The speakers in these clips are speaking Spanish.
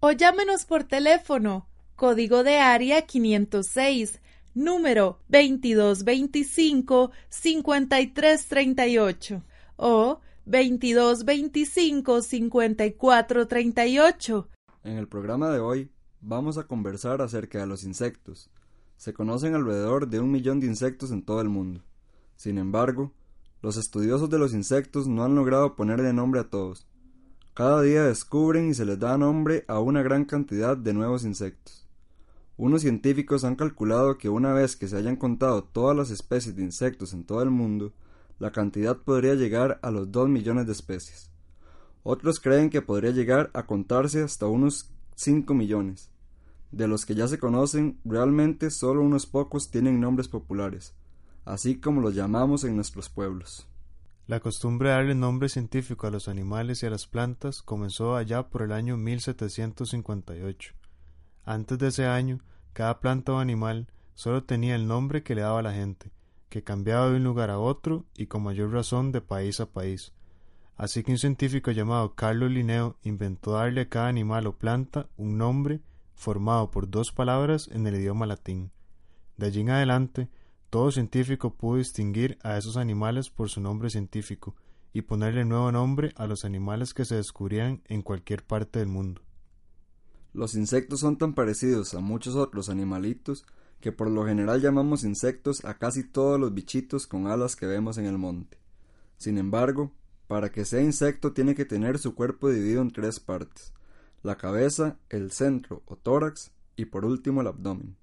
O llámenos por teléfono, código de área 506, número 2225-5338 o 2225-5438. En el programa de hoy vamos a conversar acerca de los insectos. Se conocen alrededor de un millón de insectos en todo el mundo. Sin embargo, los estudiosos de los insectos no han logrado ponerle nombre a todos. Cada día descubren y se les da nombre a una gran cantidad de nuevos insectos. Unos científicos han calculado que una vez que se hayan contado todas las especies de insectos en todo el mundo, la cantidad podría llegar a los 2 millones de especies. Otros creen que podría llegar a contarse hasta unos 5 millones. De los que ya se conocen, realmente solo unos pocos tienen nombres populares, así como los llamamos en nuestros pueblos. La costumbre de darle nombre científico a los animales y a las plantas comenzó allá por el año 1758. Antes de ese año, cada planta o animal solo tenía el nombre que le daba la gente, que cambiaba de un lugar a otro y con mayor razón de país a país. Así que un científico llamado Carlos Linneo inventó darle a cada animal o planta un nombre formado por dos palabras en el idioma latín. De allí en adelante, todo científico pudo distinguir a esos animales por su nombre científico y ponerle nuevo nombre a los animales que se descubrían en cualquier parte del mundo. Los insectos son tan parecidos a muchos otros animalitos que por lo general llamamos insectos a casi todos los bichitos con alas que vemos en el monte. Sin embargo, para que sea insecto tiene que tener su cuerpo dividido en tres partes, la cabeza, el centro o tórax y por último el abdomen.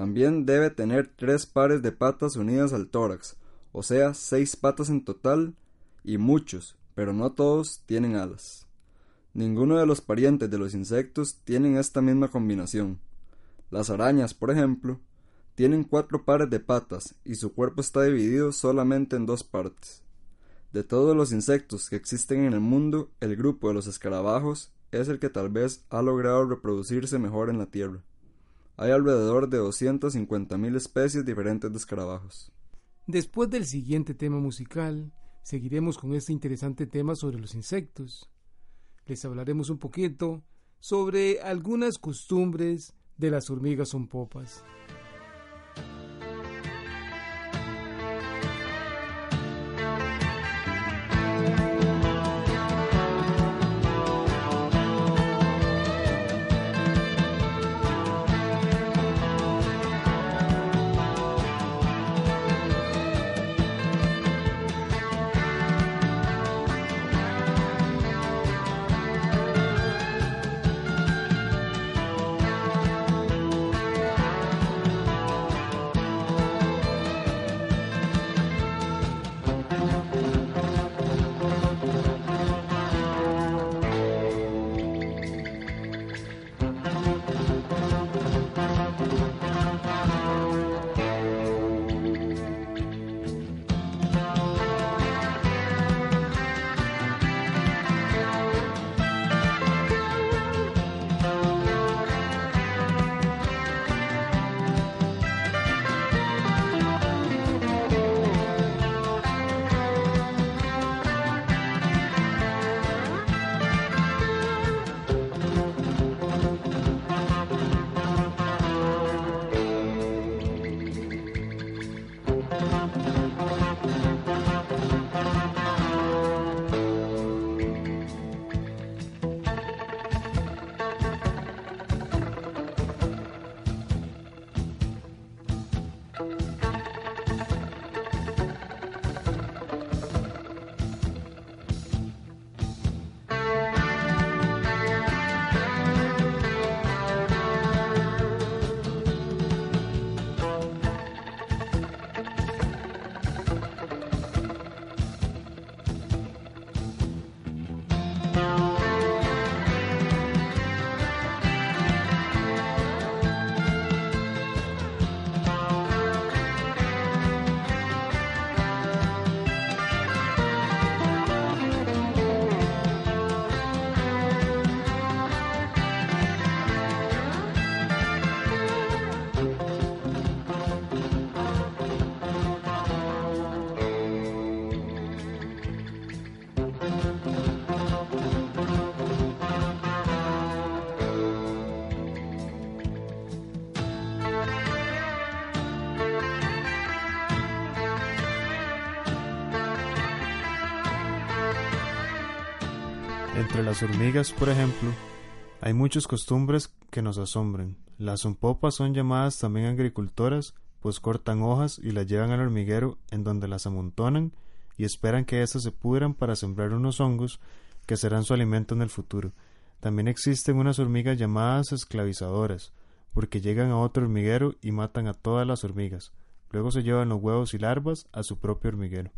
También debe tener tres pares de patas unidas al tórax, o sea, seis patas en total y muchos, pero no todos, tienen alas. Ninguno de los parientes de los insectos tienen esta misma combinación. Las arañas, por ejemplo, tienen cuatro pares de patas y su cuerpo está dividido solamente en dos partes. De todos los insectos que existen en el mundo, el grupo de los escarabajos es el que tal vez ha logrado reproducirse mejor en la Tierra. Hay alrededor de 250.000 especies diferentes de escarabajos. Después del siguiente tema musical, seguiremos con este interesante tema sobre los insectos. Les hablaremos un poquito sobre algunas costumbres de las hormigas son. Las hormigas, por ejemplo, hay muchas costumbres que nos asombran. Las zumpopas son llamadas también agricultoras, pues cortan hojas y las llevan al hormiguero en donde las amontonan y esperan que éstas se pudran para sembrar unos hongos que serán su alimento en el futuro. También existen unas hormigas llamadas esclavizadoras, porque llegan a otro hormiguero y matan a todas las hormigas. Luego se llevan los huevos y larvas a su propio hormiguero.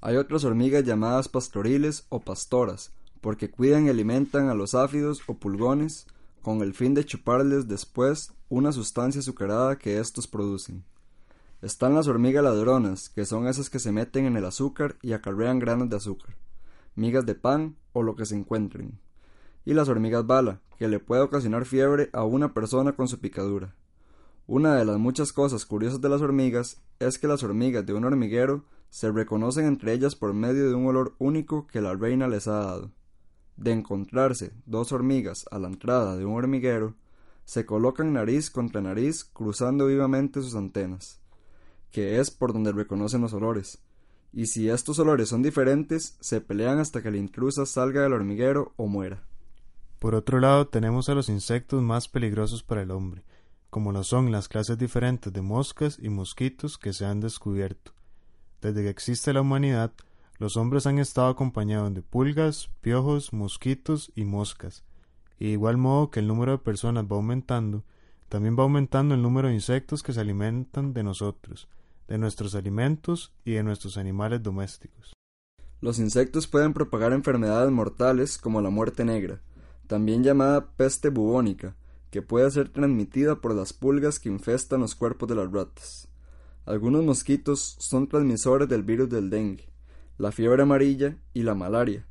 Hay otras hormigas llamadas pastoriles o pastoras, porque cuidan y alimentan a los áfidos o pulgones con el fin de chuparles después una sustancia azucarada que éstos producen. Están las hormigas ladronas, que son esas que se meten en el azúcar y acarrean granos de azúcar, migas de pan o lo que se encuentren. Y las hormigas bala, que le puede ocasionar fiebre a una persona con su picadura. Una de las muchas cosas curiosas de las hormigas es que las hormigas de un hormiguero se reconocen entre ellas por medio de un olor único que la reina les ha dado. De encontrarse dos hormigas a la entrada de un hormiguero, se colocan nariz contra nariz cruzando vivamente sus antenas, que es por donde reconocen los olores, y si estos olores son diferentes, se pelean hasta que la intrusa salga del hormiguero o muera. Por otro lado, tenemos a los insectos más peligrosos para el hombre, como lo son las clases diferentes de moscas y mosquitos que se han descubierto. Desde que existe la humanidad, los hombres han estado acompañados de pulgas, piojos, mosquitos y moscas, y de igual modo que el número de personas va aumentando, también va aumentando el número de insectos que se alimentan de nosotros, de nuestros alimentos y de nuestros animales domésticos. Los insectos pueden propagar enfermedades mortales como la muerte negra, también llamada peste bubónica, que puede ser transmitida por las pulgas que infestan los cuerpos de las ratas. Algunos mosquitos son transmisores del virus del dengue, la fiebre amarilla y la malaria.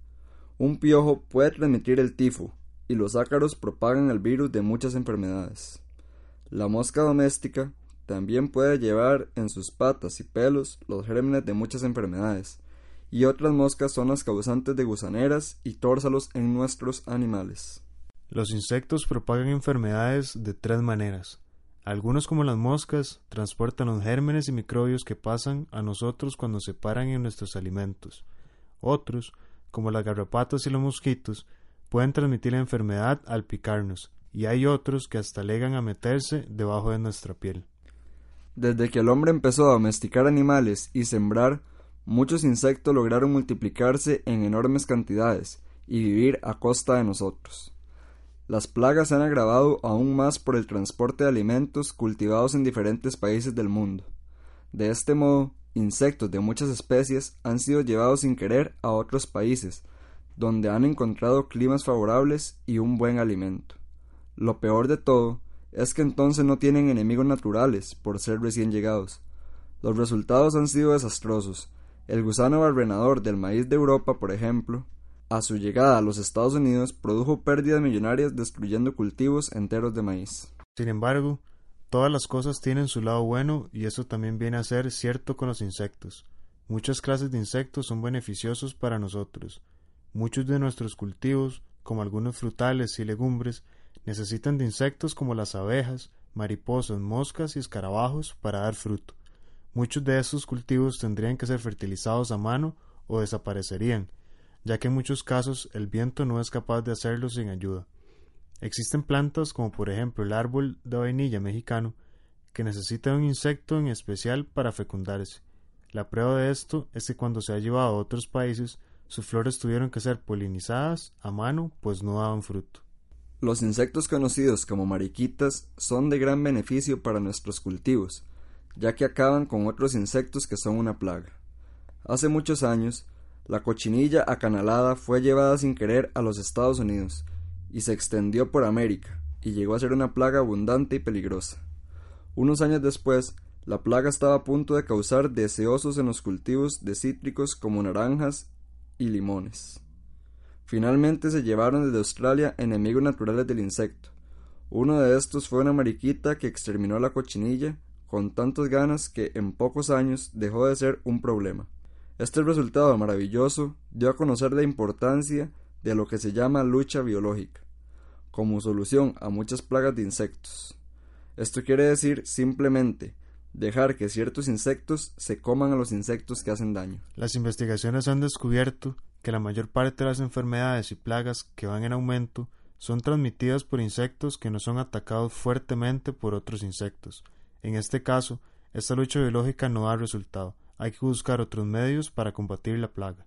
Un piojo puede transmitir el tifo, y los ácaros propagan el virus de muchas enfermedades. La mosca doméstica también puede llevar en sus patas y pelos los gérmenes de muchas enfermedades, y otras moscas son las causantes de gusaneras y tórsalos en nuestros animales. Los insectos propagan enfermedades de tres maneras. Algunos, como las moscas, transportan los gérmenes y microbios que pasan a nosotros cuando se paran en nuestros alimentos. Otros, como las garrapatas y los mosquitos, pueden transmitir la enfermedad al picarnos, y hay otros que hasta llegan a meterse debajo de nuestra piel. Desde que el hombre empezó a domesticar animales y sembrar, muchos insectos lograron multiplicarse en enormes cantidades y vivir a costa de nosotros. Las plagas se han agravado aún más por el transporte de alimentos cultivados en diferentes países del mundo. De este modo, insectos de muchas especies han sido llevados sin querer a otros países, donde han encontrado climas favorables y un buen alimento. Lo peor de todo es que entonces no tienen enemigos naturales por ser recién llegados. Los resultados han sido desastrosos. El gusano barrenador del maíz de Europa, por ejemplo, a su llegada a los Estados Unidos produjo pérdidas millonarias destruyendo cultivos enteros de maíz. Sin embargo, todas las cosas tienen su lado bueno y eso también viene a ser cierto con los insectos. Muchas clases de insectos son beneficiosos para nosotros. Muchos de nuestros cultivos, como algunos frutales y legumbres, necesitan de insectos como las abejas, mariposas, moscas y escarabajos para dar fruto. Muchos de estos cultivos tendrían que ser fertilizados a mano o desaparecerían, ya que en muchos casos el viento no es capaz de hacerlo sin ayuda. Existen plantas como por ejemplo el árbol de vainilla mexicano que necesita un insecto en especial para fecundarse. La prueba de esto es que cuando se ha llevado a otros países sus flores tuvieron que ser polinizadas a mano pues no daban fruto. Los insectos conocidos como mariquitas son de gran beneficio para nuestros cultivos, ya que acaban con otros insectos que son una plaga. Hace muchos años, la cochinilla acanalada fue llevada sin querer a los Estados Unidos y se extendió por América y llegó a ser una plaga abundante y peligrosa. Unos años después, la plaga estaba a punto de causar deseosos en los cultivos de cítricos como naranjas y limones. Finalmente se llevaron desde Australia enemigos naturales del insecto. Uno de estos fue una mariquita que exterminó la cochinilla con tantas ganas que en pocos años dejó de ser un problema. Este resultado maravilloso dio a conocer la importancia de lo que se llama lucha biológica, como solución a muchas plagas de insectos. Esto quiere decir simplemente dejar que ciertos insectos se coman a los insectos que hacen daño. Las investigaciones han descubierto que la mayor parte de las enfermedades y plagas que van en aumento son transmitidas por insectos que no son atacados fuertemente por otros insectos. En este caso, esta lucha biológica no da resultado. Hay que buscar otros medios para combatir la plaga.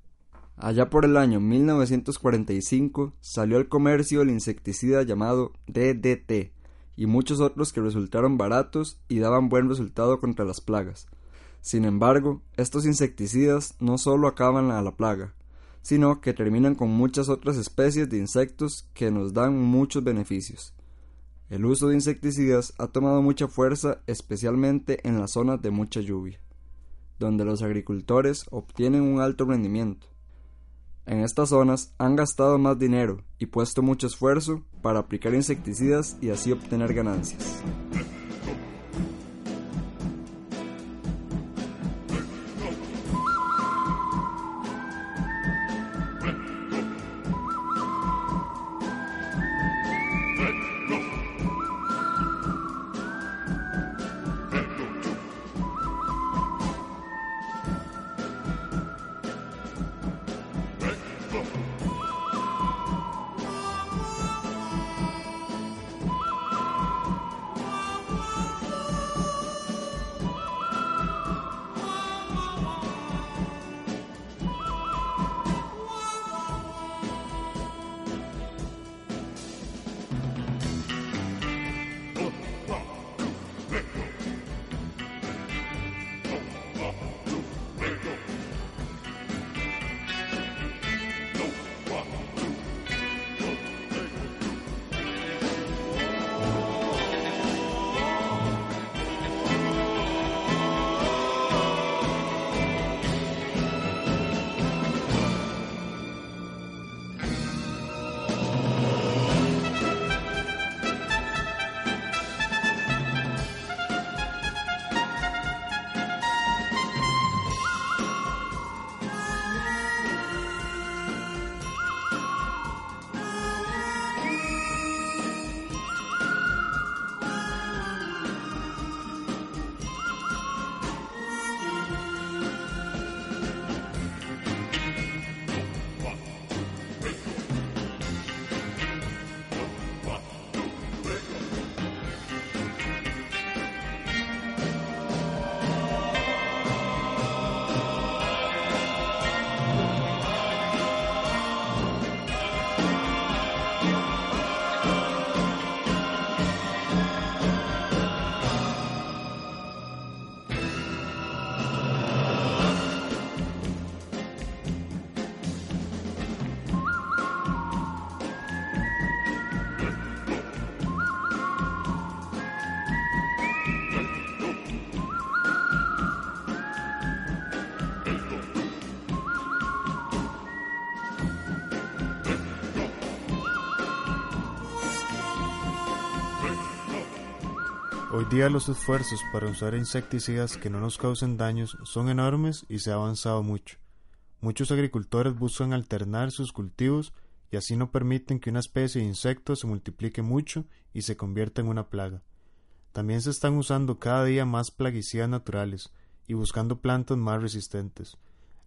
Allá por el año 1945 salió al comercio el insecticida llamado DDT y muchos otros que resultaron baratos y daban buen resultado contra las plagas. Sin embargo, estos insecticidas no solo acaban a la plaga, sino que terminan con muchas otras especies de insectos que nos dan muchos beneficios. El uso de insecticidas ha tomado mucha fuerza especialmente en las zonas de mucha lluvia, donde los agricultores obtienen un alto rendimiento. En estas zonas han gastado más dinero y puesto mucho esfuerzo para aplicar insecticidas y así obtener ganancias. Los esfuerzos para usar insecticidas que no nos causen daños son enormes y se ha avanzado mucho. Muchos agricultores buscan alternar sus cultivos y así no permiten que una especie de insecto se multiplique mucho y se convierta en una plaga. También se están usando cada día más plaguicidas naturales y buscando plantas más resistentes.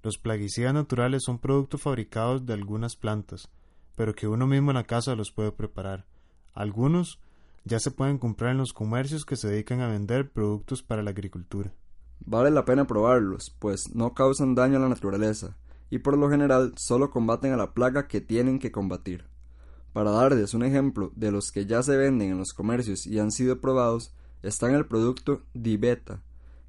Los plaguicidas naturales son productos fabricados de algunas plantas, pero que uno mismo en la casa los puede preparar. Algunos ya se pueden comprar en los comercios que se dedican a vender productos para la agricultura. Vale la pena probarlos, pues no causan daño a la naturaleza, y por lo general solo combaten a la plaga que tienen que combatir. Para darles un ejemplo de los que ya se venden en los comercios y han sido probados, están el producto Dibeta,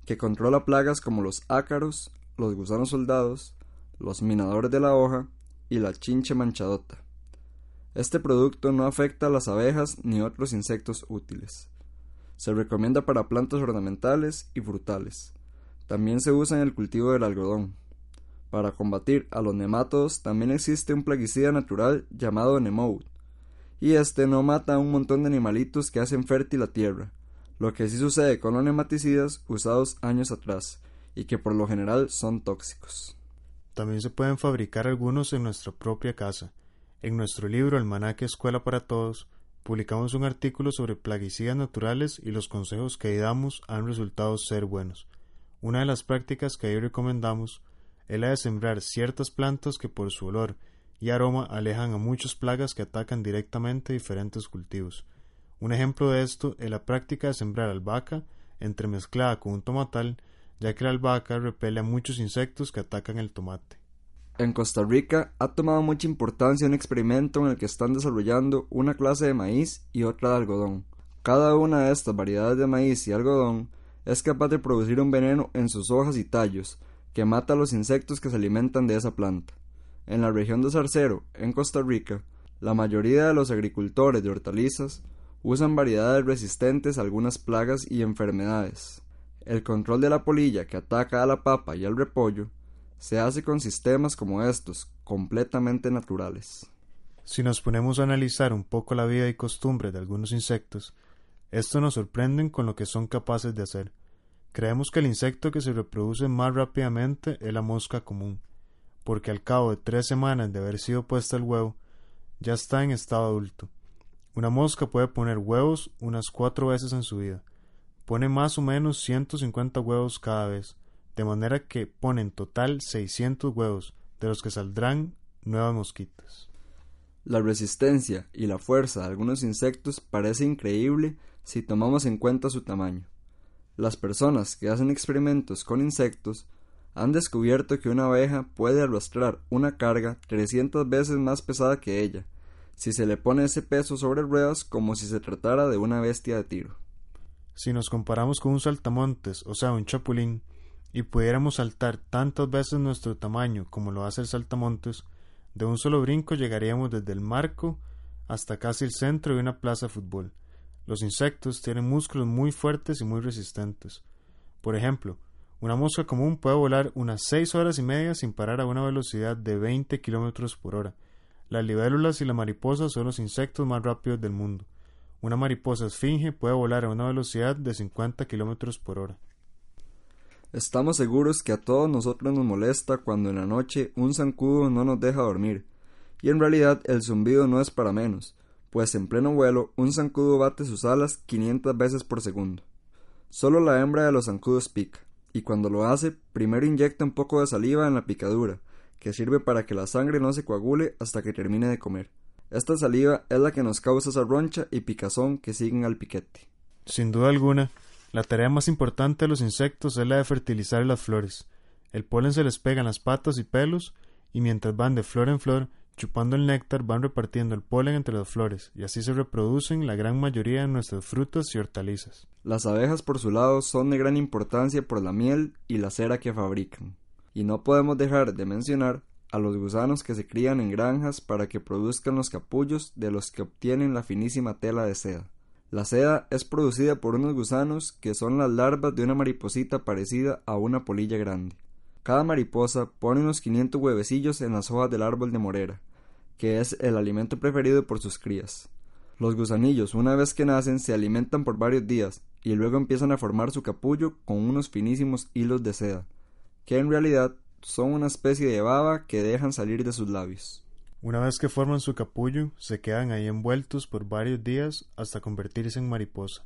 que controla plagas como los ácaros, los gusanos soldados, los minadores de la hoja y la chinche manchadota. Este producto no afecta a las abejas ni otros insectos útiles. Se recomienda para plantas ornamentales y frutales. También se usa en el cultivo del algodón. Para combatir a los nemátodos también existe un plaguicida natural llamado Nemoud, y este no mata a un montón de animalitos que hacen fértil la tierra, lo que sí sucede con los nematicidas usados años atrás, y que por lo general son tóxicos. También se pueden fabricar algunos en nuestra propia casa, en nuestro libro Almanaque Escuela para Todos, publicamos un artículo sobre plaguicidas naturales y los consejos que ahí damos han resultado ser buenos. Una de las prácticas que ahí recomendamos es la de sembrar ciertas plantas que por su olor y aroma alejan a muchas plagas que atacan directamente diferentes cultivos. Un ejemplo de esto es la práctica de sembrar albahaca entremezclada con un tomatal, ya que la albahaca repele a muchos insectos que atacan el tomate. En Costa Rica ha tomado mucha importancia un experimento en el que están desarrollando una clase de maíz y otra de algodón. Cada una de estas variedades de maíz y algodón es capaz de producir un veneno en sus hojas y tallos que mata a los insectos que se alimentan de esa planta. En la región de Zarcero, en Costa Rica, la mayoría de los agricultores de hortalizas usan variedades resistentes a algunas plagas y enfermedades. El control de la polilla que ataca a la papa y al repollo se hace con sistemas como estos, completamente naturales. Si nos ponemos a analizar un poco la vida y costumbre de algunos insectos, estos nos sorprenden con lo que son capaces de hacer. Creemos que el insecto que se reproduce más rápidamente es la mosca común, porque al cabo de tres semanas de haber sido puesta el huevo, ya está en estado adulto. Una mosca puede poner huevos unas cuatro veces en su vida. Pone más o menos 150 huevos cada vez, de manera que pone en total 600 huevos, de los que saldrán nuevas mosquitas. La resistencia y la fuerza de algunos insectos parece increíble si tomamos en cuenta su tamaño. Las personas que hacen experimentos con insectos han descubierto que una abeja puede arrastrar una carga 300 veces más pesada que ella, si se le pone ese peso sobre ruedas como si se tratara de una bestia de tiro. Si nos comparamos con un saltamontes, o sea, un chapulín, y pudiéramos saltar tantas veces nuestro tamaño como lo hace el saltamontes, de un solo brinco llegaríamos desde el marco hasta casi el centro de una plaza de fútbol. Los insectos tienen músculos muy fuertes y muy resistentes. Por ejemplo, una mosca común puede volar unas seis horas y media sin parar a una velocidad de 20 kilómetros por hora. Las libélulas y las mariposas son los insectos más rápidos del mundo. Una mariposa esfinge puede volar a una velocidad de 50 kilómetros por hora. Estamos seguros que a todos nosotros nos molesta cuando en la noche un zancudo no nos deja dormir, y en realidad el zumbido no es para menos, pues en pleno vuelo un zancudo bate sus alas 500 veces por segundo. Solo la hembra de los zancudos pica y cuando lo hace, primero inyecta un poco de saliva en la picadura, que sirve para que la sangre no se coagule hasta que termine de comer. Esta saliva es la que nos causa esa roncha y picazón que siguen al piquete. Sin duda alguna, la tarea más importante de los insectos es la de fertilizar las flores. El polen se les pega en las patas y pelos, y mientras van de flor en flor, Chupando el néctar van repartiendo el polen entre las flores y así se reproducen la gran mayoría de nuestras frutas y hortalizas. Las abejas por su lado son de gran importancia por la miel y la cera que fabrican. Y no podemos dejar de mencionar a los gusanos que se crían en granjas para que produzcan los capullos de los que obtienen la finísima tela de seda. La seda es producida por unos gusanos que son las larvas de una mariposita parecida a una polilla grande. Cada mariposa pone unos 500 huevecillos en las hojas del árbol de morera, que es el alimento preferido por sus crías. Los gusanillos, una vez que nacen, se alimentan por varios días y luego empiezan a formar su capullo con unos finísimos hilos de seda, que en realidad son una especie de baba que dejan salir de sus labios. Una vez que forman su capullo, se quedan ahí envueltos por varios días hasta convertirse en mariposa.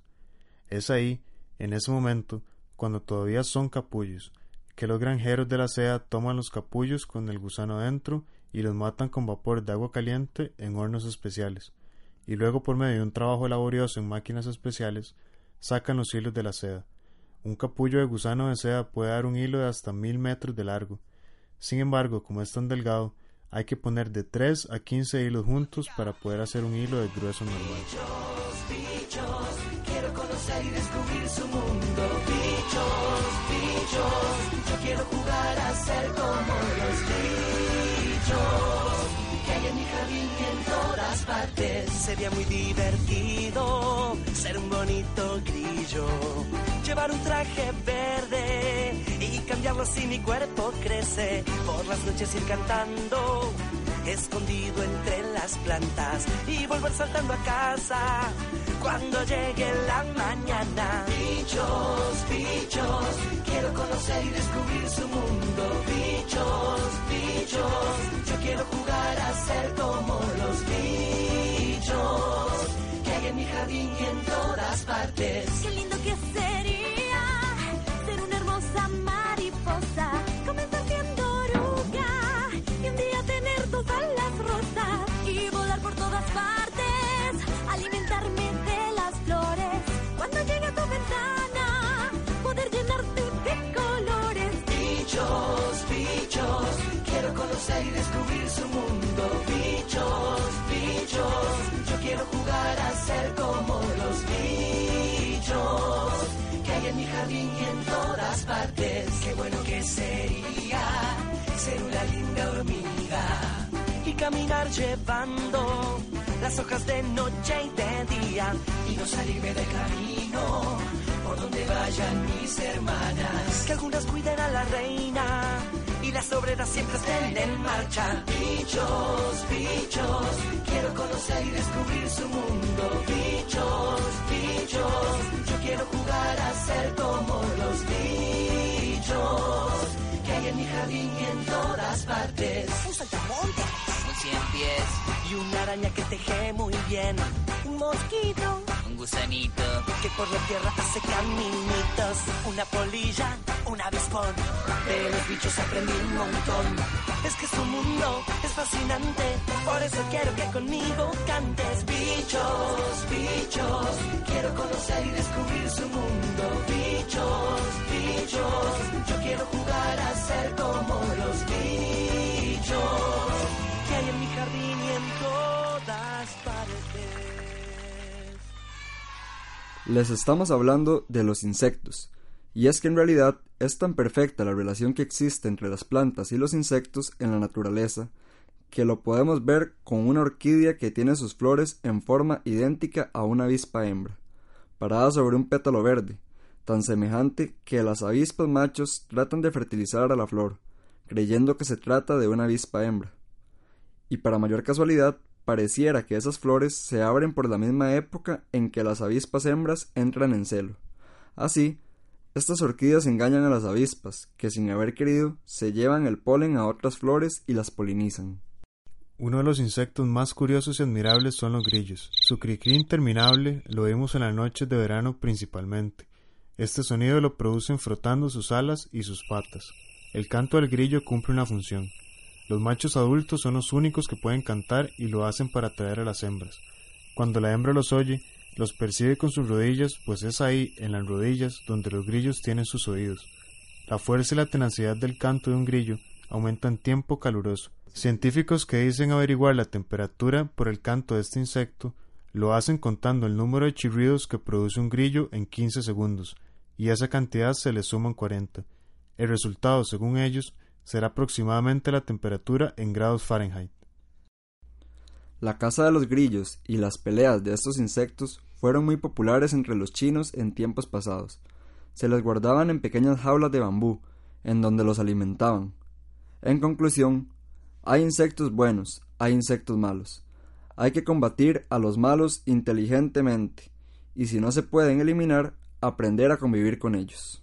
Es ahí, en ese momento, cuando todavía son capullos, que los granjeros de la seda toman los capullos con el gusano adentro y los matan con vapor de agua caliente en hornos especiales, y luego por medio de un trabajo laborioso en máquinas especiales sacan los hilos de la seda. Un capullo de gusano de seda puede dar un hilo de hasta mil metros de largo. Sin embargo, como es tan delgado, hay que poner de 3 a 15 hilos juntos para poder hacer un hilo de grueso normal. quiero conocer y descubrir su mundo. Yo quiero jugar a ser como los bichos que hay en mi jardín y en todas partes. Sería muy divertido ser un bonito grillo, llevar un traje verde y si mi cuerpo crece. Por las noches ir cantando escondido entre las plantas y volver saltando a casa cuando llegue la mañana. Bichos, bichos, quiero conocer y descubrir su mundo. Bichos, bichos, yo quiero jugar a ser como los bichos que hay en mi jardín y en todas partes. Qué lindo que sería hojas de noche y de día y no salirme del camino por donde vayan mis hermanas. Que algunas cuiden a la reina y las obreras siempre estén en marcha. Bichos, bichos, quiero conocer y descubrir su mundo. Bichos, bichos, yo quiero jugar a ser como los bichos que hay en mi jardín y en todas partes. Un saltamontes. Un cien pies y una araña que teje muy bien. Un mosquito. Un gusanito que por la tierra hace caminitos. Una polilla, un avispón. De los bichos aprendí un montón. Es que su mundo es fascinante. Por eso quiero que conmigo cantes. Bichos, bichos. Quiero conocer y descubrir su mundo. Bichos, bichos. Yo quiero jugar a ser como los bichos Les estamos hablando de los insectos, y es que en realidad es tan perfecta la relación que existe entre las plantas y los insectos en la naturaleza que lo podemos ver con una orquídea que tiene sus flores en forma idéntica a una avispa hembra, parada sobre un pétalo verde, tan semejante que las avispas machos tratan de fertilizar a la flor, creyendo que se trata de una avispa hembra. Y para mayor casualidad, pareciera que esas flores se abren por la misma época en que las avispas hembras entran en celo. Así, estas orquídeas engañan a las avispas, que sin haber querido se llevan el polen a otras flores y las polinizan. Uno de los insectos más curiosos y admirables son los grillos. Su cri-cri interminable lo vemos en las noches de verano principalmente. Este sonido lo producen frotando sus alas y sus patas. El canto del grillo cumple una función. Los machos adultos son los únicos que pueden cantar y lo hacen para atraer a las hembras. Cuando la hembra los oye, los percibe con sus rodillas, pues es ahí, en las rodillas, donde los grillos tienen sus oídos. La fuerza y la tenacidad del canto de un grillo aumenta en tiempo caluroso. Científicos que dicen averiguar la temperatura por el canto de este insecto lo hacen contando el número de chirridos que produce un grillo en 15 segundos, y a esa cantidad se le suman 40. El resultado, según ellos, será aproximadamente la temperatura en grados Fahrenheit. La caza de los grillos y las peleas de estos insectos fueron muy populares entre los chinos en tiempos pasados. Se los guardaban en pequeñas jaulas de bambú, en donde los alimentaban. En conclusión, hay insectos buenos, hay insectos malos. Hay que combatir a los malos inteligentemente, y si no se pueden eliminar, aprender a convivir con ellos.